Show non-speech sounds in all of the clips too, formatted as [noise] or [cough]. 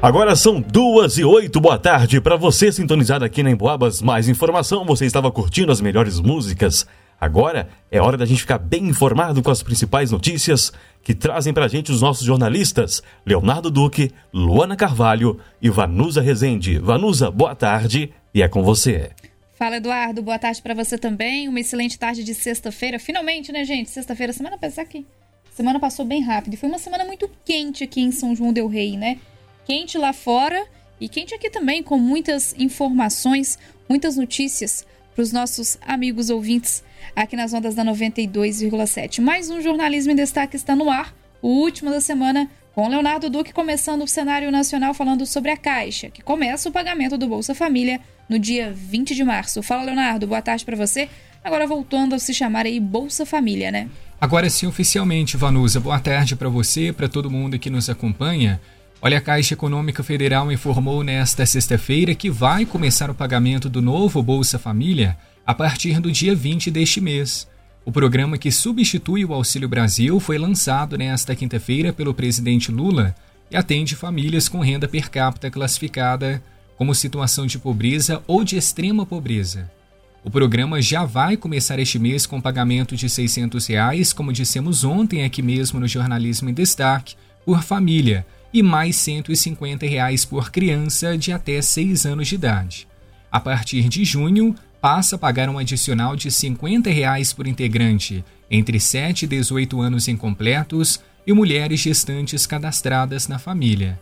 Agora são duas e oito, boa tarde. Para você sintonizado aqui na Emboabas, mais informação, você estava curtindo as melhores músicas. Agora é hora da gente ficar bem informado com as principais notícias que trazem para a gente os nossos jornalistas Leonardo Duque, Luana Carvalho e Vanusa Rezende. Vanusa, boa tarde e é com você. Fala, Eduardo. Boa tarde para você também. Uma excelente tarde de sexta-feira. Finalmente, né, gente? Sexta-feira, semana passada aqui. Semana passou bem rápido. Foi uma semana muito quente aqui em São João Del Rei, né? Quente lá fora e quente aqui também, com muitas informações, muitas notícias para os nossos amigos ouvintes aqui nas ondas da 92,7. Mais um Jornalismo em Destaque está no ar, o último da semana, com Leonardo Duque começando o cenário nacional falando sobre a Caixa, que começa o pagamento do Bolsa Família no dia 20 de março. Fala, Leonardo, boa tarde para você. Agora voltando a se chamar aí Bolsa Família, né? Agora sim, oficialmente, Vanusa, boa tarde para você, para todo mundo que nos acompanha. Olha, a Caixa Econômica Federal informou nesta sexta-feira que vai começar o pagamento do novo Bolsa Família a partir do dia 20 deste mês. O programa que substitui o Auxílio Brasil foi lançado nesta quinta-feira pelo presidente Lula e atende famílias com renda per capita classificada como situação de pobreza ou de extrema pobreza. O programa já vai começar este mês com pagamento de 600 reais, como dissemos ontem aqui mesmo no Jornalismo em Destaque, por família, e mais 150 reais por criança de até 6 anos de idade. A partir de junho, passa a pagar um adicional de 50 reais por integrante entre 7 e 18 anos incompletos e mulheres gestantes cadastradas na família.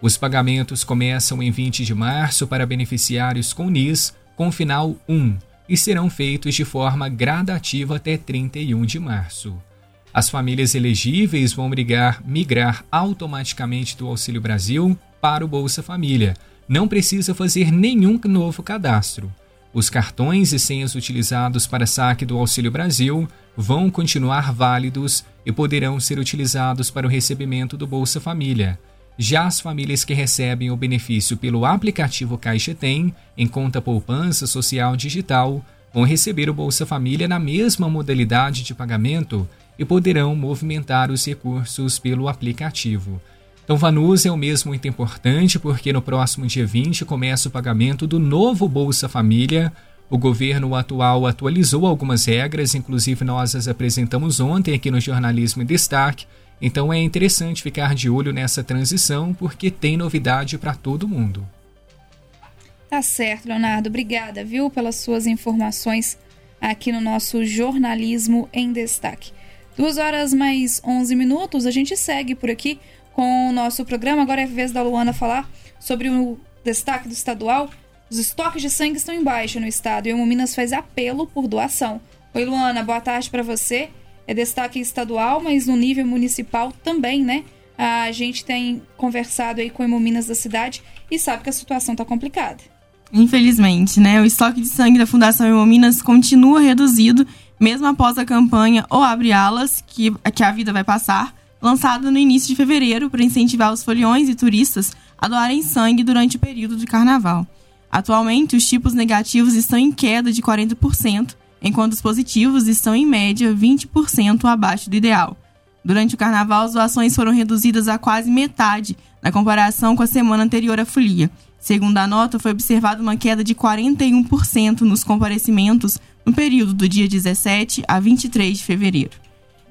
Os pagamentos começam em 20 de março para beneficiários com NIS com final 1 e serão feitos de forma gradativa até 31 de março. As famílias elegíveis vão migrar, migrar automaticamente do Auxílio Brasil para o Bolsa Família. Não precisa fazer nenhum novo cadastro. Os cartões e senhas utilizados para saque do Auxílio Brasil vão continuar válidos e poderão ser utilizados para o recebimento do Bolsa Família. Já as famílias que recebem o benefício pelo aplicativo Caixa Tem, em conta poupança social digital, vão receber o Bolsa Família na mesma modalidade de pagamento e poderão movimentar os recursos pelo aplicativo. Então, Vanusa é o mesmo muito importante porque no próximo dia 20 começa o pagamento do novo Bolsa Família. O governo atual atualizou algumas regras, inclusive nós as apresentamos ontem aqui no Jornalismo em Destaque. Então é interessante ficar de olho nessa transição porque tem novidade para todo mundo. Tá certo, Leonardo. Obrigada, viu, pelas suas informações aqui no nosso Jornalismo em Destaque. Duas horas mais 11 minutos, a gente segue por aqui com o nosso programa. Agora é a vez da Luana falar sobre o destaque do estadual. Os estoques de sangue estão em baixa no estado e o Minas faz apelo por doação. Oi, Luana, boa tarde para você. É destaque estadual, mas no nível municipal também, né? A gente tem conversado aí com o Hemominas da cidade e sabe que a situação está complicada. Infelizmente, né? O estoque de sangue da Fundação Hemominas continua reduzido mesmo após a campanha O Abre Alas, que, que a vida vai passar, lançada no início de fevereiro para incentivar os foliões e turistas a doarem sangue durante o período de carnaval. Atualmente, os tipos negativos estão em queda de 40%, enquanto os positivos estão em média 20% abaixo do ideal. Durante o carnaval, as doações foram reduzidas a quase metade na comparação com a semana anterior à folia. Segundo a nota, foi observada uma queda de 41% nos comparecimentos no período do dia 17 a 23 de fevereiro.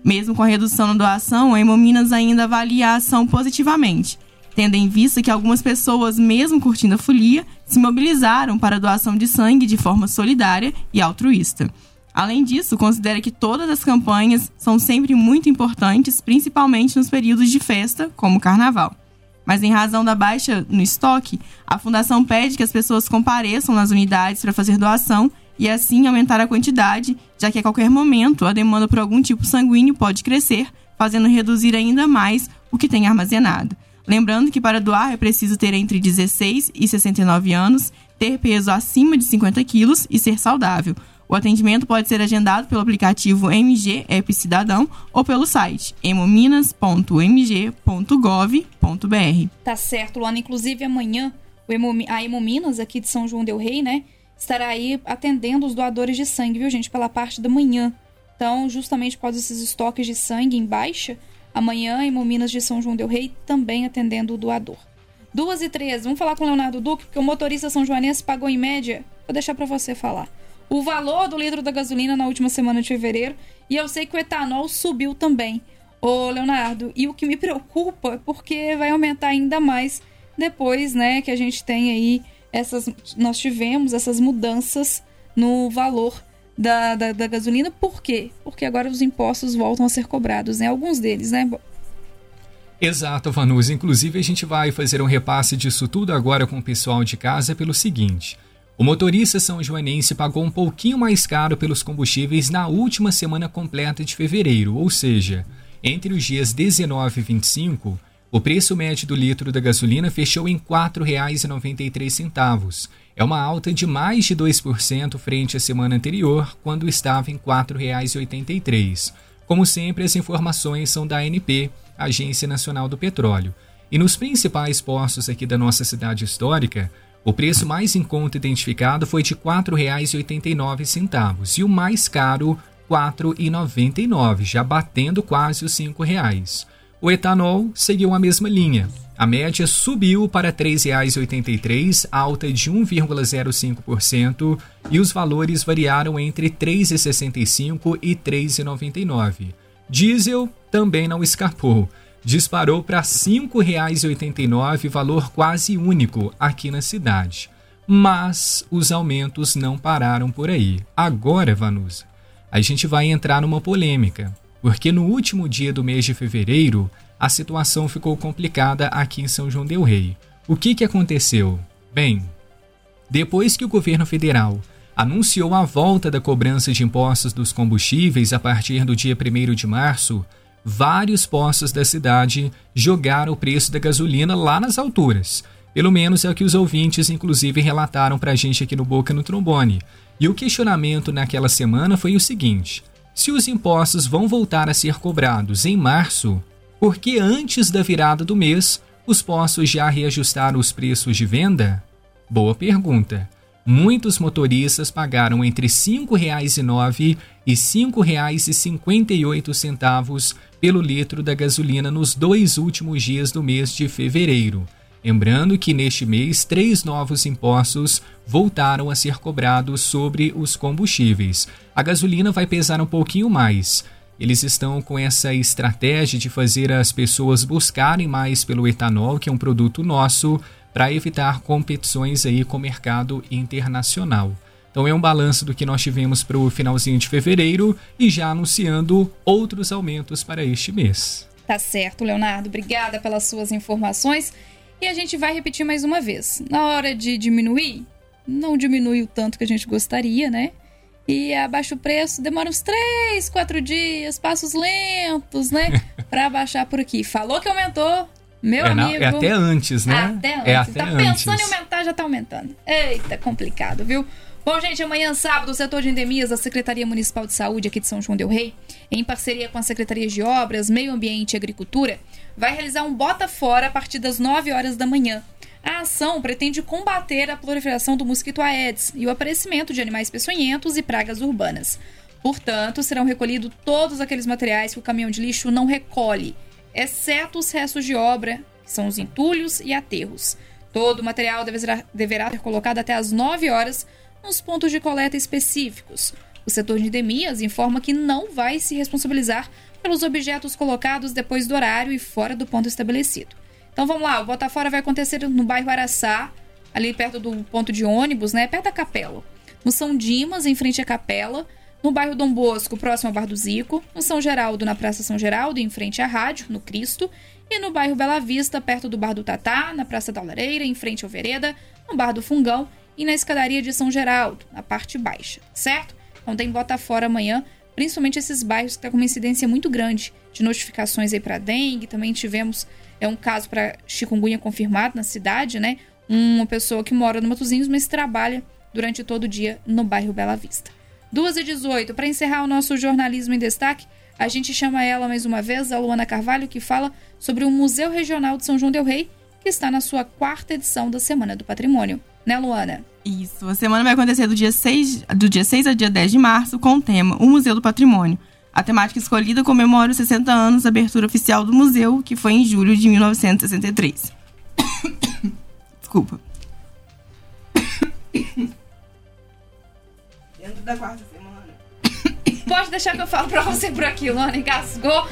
Mesmo com a redução na doação, a Hemominas ainda avalia a ação positivamente, tendo em vista que algumas pessoas, mesmo curtindo a folia, se mobilizaram para a doação de sangue de forma solidária e altruísta. Além disso, considera que todas as campanhas são sempre muito importantes, principalmente nos períodos de festa, como o carnaval. Mas em razão da baixa no estoque, a fundação pede que as pessoas compareçam nas unidades para fazer doação e assim aumentar a quantidade, já que a qualquer momento a demanda por algum tipo sanguíneo pode crescer, fazendo reduzir ainda mais o que tem armazenado. Lembrando que para doar é preciso ter entre 16 e 69 anos, ter peso acima de 50 quilos e ser saudável. O atendimento pode ser agendado pelo aplicativo MG App Cidadão ou pelo site hemominas.mg.gov.br. Tá certo, Luana. Inclusive amanhã a Hemominas aqui de São João del Rei, né, estará aí atendendo os doadores de sangue, viu, gente, pela parte da manhã. Então, justamente após esses estoques de sangue em baixa, amanhã em Mominas de São João del Rei também atendendo o doador. 2 e 13. Vamos falar com o Leonardo Duque, porque o motorista São Joanense pagou em média. Vou deixar para você falar. O valor do litro da gasolina na última semana de fevereiro. E eu sei que o etanol subiu também. Ô, Leonardo, e o que me preocupa porque vai aumentar ainda mais depois, né, que a gente tem aí essas. Nós tivemos essas mudanças no valor da, da, da gasolina. Por quê? Porque agora os impostos voltam a ser cobrados, né? Alguns deles, né? Exato, Vanus. Inclusive, a gente vai fazer um repasse disso tudo agora com o pessoal de casa pelo seguinte. O motorista são joanense pagou um pouquinho mais caro pelos combustíveis na última semana completa de fevereiro, ou seja, entre os dias 19 e 25, o preço médio do litro da gasolina fechou em R$ 4,93. É uma alta de mais de 2% frente à semana anterior, quando estava em R$ 4,83. Como sempre, as informações são da ANP, Agência Nacional do Petróleo. E nos principais postos aqui da nossa cidade histórica, o preço mais em conta identificado foi de R$ 4,89 e o mais caro R$ 4,99, já batendo quase os R$ 5,00. O etanol seguiu a mesma linha. A média subiu para R$ 3,83, alta de 1,05%, e os valores variaram entre R$ 3,65 e R$ 3,99. Diesel também não escapou disparou para R$ 5,89, valor quase único aqui na cidade. Mas os aumentos não pararam por aí. Agora, Vanusa, a gente vai entrar numa polêmica, porque no último dia do mês de fevereiro, a situação ficou complicada aqui em São João del Rei. O que, que aconteceu? Bem, depois que o governo federal anunciou a volta da cobrança de impostos dos combustíveis a partir do dia 1 de março, vários postos da cidade jogaram o preço da gasolina lá nas alturas. Pelo menos é o que os ouvintes, inclusive, relataram para a gente aqui no Boca no Trombone. E o questionamento naquela semana foi o seguinte: se os impostos vão voltar a ser cobrados em março, por que antes da virada do mês os postos já reajustaram os preços de venda? Boa pergunta muitos motoristas pagaram entre R$ 5,09 e R$ 5,58 pelo litro da gasolina nos dois últimos dias do mês de fevereiro. Lembrando que neste mês, três novos impostos voltaram a ser cobrados sobre os combustíveis. A gasolina vai pesar um pouquinho mais. Eles estão com essa estratégia de fazer as pessoas buscarem mais pelo etanol, que é um produto nosso, para evitar competições aí com o mercado internacional. Então é um balanço do que nós tivemos para o finalzinho de fevereiro e já anunciando outros aumentos para este mês. Tá certo, Leonardo. Obrigada pelas suas informações. E a gente vai repetir mais uma vez. Na hora de diminuir, não diminui o tanto que a gente gostaria, né? E abaixa o preço, demora uns 3, 4 dias, passos lentos, né? [laughs] para baixar por aqui. Falou que aumentou, meu é, amigo. é até antes, né? Até antes. É até tá antes. pensando em aumentar, já tá aumentando. Eita, complicado, viu? Bom, gente, amanhã sábado, o setor de endemias da Secretaria Municipal de Saúde aqui de São João del Rei, em parceria com as Secretarias de Obras, Meio Ambiente e Agricultura, vai realizar um bota fora a partir das 9 horas da manhã. A ação pretende combater a proliferação do mosquito Aedes e o aparecimento de animais peçonhentos e pragas urbanas. Portanto, serão recolhidos todos aqueles materiais que o caminhão de lixo não recolhe exceto os restos de obra, que são os entulhos e aterros. Todo o material deverá, ser colocado até às 9 horas nos pontos de coleta específicos. O setor de endemias informa que não vai se responsabilizar pelos objetos colocados depois do horário e fora do ponto estabelecido. Então vamos lá, o Botafora vai acontecer no bairro Araçá, ali perto do ponto de ônibus, né, perto da capela. No São Dimas, em frente à capela, no bairro Dom Bosco, próximo ao Bar do Zico, no São Geraldo, na Praça São Geraldo, em frente à rádio, no Cristo, e no bairro Bela Vista, perto do Bar do Tatá, na Praça da Lareira, em frente ao Vereda, no Bar do Fungão e na escadaria de São Geraldo, na parte baixa, certo? Então tem bota fora amanhã, principalmente esses bairros que estão tá com uma incidência muito grande de notificações aí para dengue, também tivemos é um caso para chikungunya confirmado na cidade, né? Uma pessoa que mora no Matozinhos, mas trabalha durante todo o dia no bairro Bela Vista. 2 e 18 para encerrar o nosso jornalismo em destaque, a gente chama ela mais uma vez, a Luana Carvalho, que fala sobre o Museu Regional de São João Del Rei, que está na sua quarta edição da Semana do Patrimônio. Né, Luana? Isso. A semana vai acontecer do dia 6, do dia 6 ao dia 10 de março com o tema O Museu do Patrimônio. A temática escolhida comemora os 60 anos da abertura oficial do museu, que foi em julho de 1963. [coughs] Desculpa. [coughs] Dentro da quarta semana. Pode deixar que eu falo pra você por aqui, Luana. Engasgou,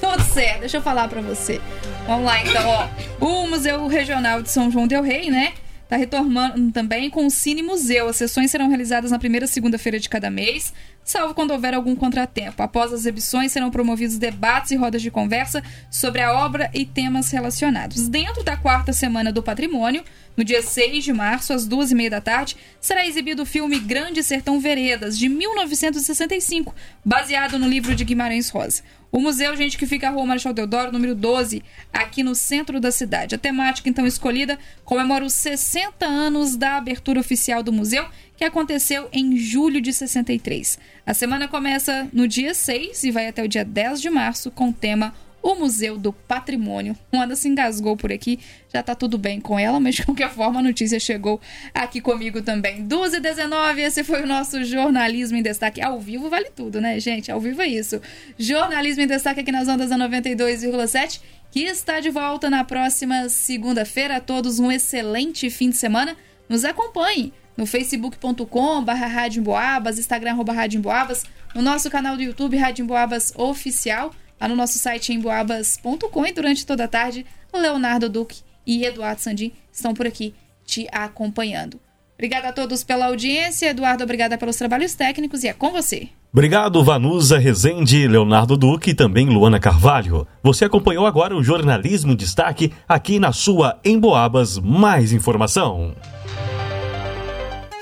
tudo certo. Deixa eu falar pra você. Vamos lá, então, ó. O Museu Regional de São João Del Rei, né? Tá retornando também com o Cine Museu. As sessões serão realizadas na primeira segunda-feira de cada mês salvo quando houver algum contratempo. Após as exibições, serão promovidos debates e rodas de conversa sobre a obra e temas relacionados. Dentro da quarta semana do patrimônio, no dia 6 de março, às duas e meia da tarde, será exibido o filme Grande Sertão Veredas, de 1965, baseado no livro de Guimarães Rosa. O museu, gente, que fica na Rua Marechal Deodoro, número 12, aqui no centro da cidade. A temática, então, escolhida comemora os 60 anos da abertura oficial do museu que aconteceu em julho de 63. A semana começa no dia 6 e vai até o dia 10 de março com o tema o Museu do Patrimônio. Ana se engasgou por aqui, já tá tudo bem com ela, mas de qualquer forma a notícia chegou aqui comigo também. 12 e 19, esse foi o nosso Jornalismo em Destaque. Ao vivo vale tudo, né, gente? Ao vivo é isso. Jornalismo em Destaque aqui nas ondas da 92,7, que está de volta na próxima segunda-feira. A todos um excelente fim de semana. Nos acompanhe no facebook.com barra Instagram arroba Rádio Emboabas, no nosso canal do YouTube Rádio Emboabas Oficial, lá no nosso site emboabas.com e durante toda a tarde, Leonardo Duque e Eduardo Sandim estão por aqui te acompanhando. Obrigada a todos pela audiência. Eduardo, obrigada pelos trabalhos técnicos e é com você. Obrigado, Vanusa Rezende, Leonardo Duque e também Luana Carvalho. Você acompanhou agora o Jornalismo em Destaque aqui na sua Emboabas Mais Informação.